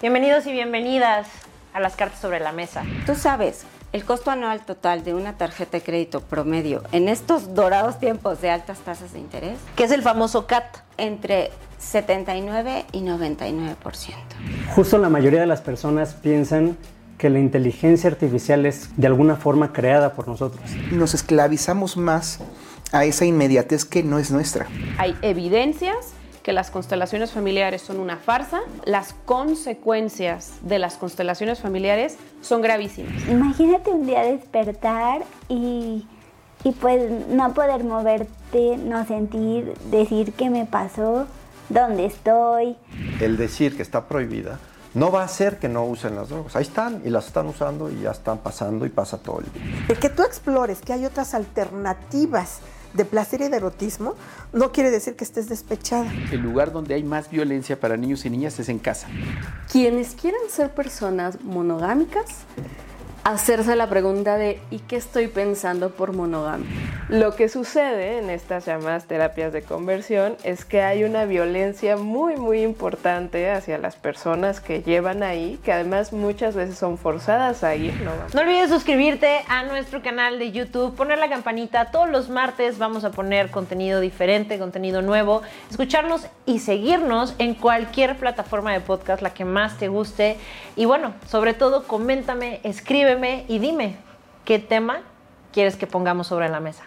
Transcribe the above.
Bienvenidos y bienvenidas a las cartas sobre la mesa. Tú sabes, el costo anual total de una tarjeta de crédito promedio en estos dorados tiempos de altas tasas de interés, ¿Qué es el famoso CAT? entre 79 y 99%. Justo la mayoría de las personas piensan que la inteligencia artificial es de alguna forma creada por nosotros. Nos esclavizamos más a esa inmediatez que no es nuestra. Hay evidencias que las constelaciones familiares son una farsa, las consecuencias de las constelaciones familiares son gravísimas. Imagínate un día despertar y, y pues no poder moverte, no sentir, decir qué me pasó, dónde estoy. El decir que está prohibida no va a hacer que no usen las drogas. Ahí están y las están usando y ya están pasando y pasa todo el día. El que tú explores que hay otras alternativas de placer y de erotismo no quiere decir que estés despechada. El lugar donde hay más violencia para niños y niñas es en casa. Quienes quieran ser personas monogámicas, hacerse la pregunta de ¿y qué estoy pensando por monogamia? Lo que sucede en estas llamadas terapias de conversión es que hay una violencia muy muy importante hacia las personas que llevan ahí, que además muchas veces son forzadas a ir. ¿no? No olvides suscribirte a nuestro canal de YouTube, poner la campanita. Todos los martes vamos a poner contenido diferente, contenido nuevo. Escucharnos y seguirnos en cualquier plataforma de podcast, la que más te guste. Y bueno, sobre todo, coméntame, y dime qué tema quieres que pongamos sobre la mesa.